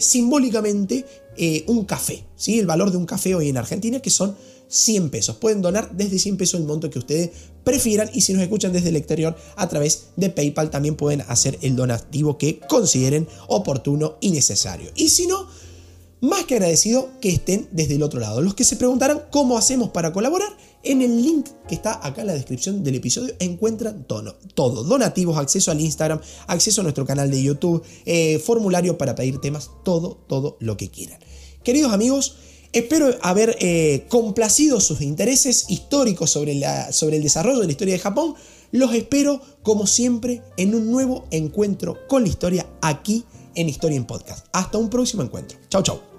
simbólicamente un café, ¿sí? el valor de un café hoy en Argentina, que son 100 pesos. Pueden donar desde 100 pesos el monto que ustedes prefieran y si nos escuchan desde el exterior a través de PayPal también pueden hacer el donativo que consideren oportuno y necesario. Y si no, más que agradecido que estén desde el otro lado. Los que se preguntarán cómo hacemos para colaborar, en el link que está acá en la descripción del episodio encuentran todo, todo donativos, acceso al Instagram, acceso a nuestro canal de YouTube, eh, formulario para pedir temas, todo, todo lo que quieran. Queridos amigos, Espero haber eh, complacido sus intereses históricos sobre, sobre el desarrollo de la historia de Japón. Los espero, como siempre, en un nuevo encuentro con la historia aquí en Historia en Podcast. Hasta un próximo encuentro. Chau, chau.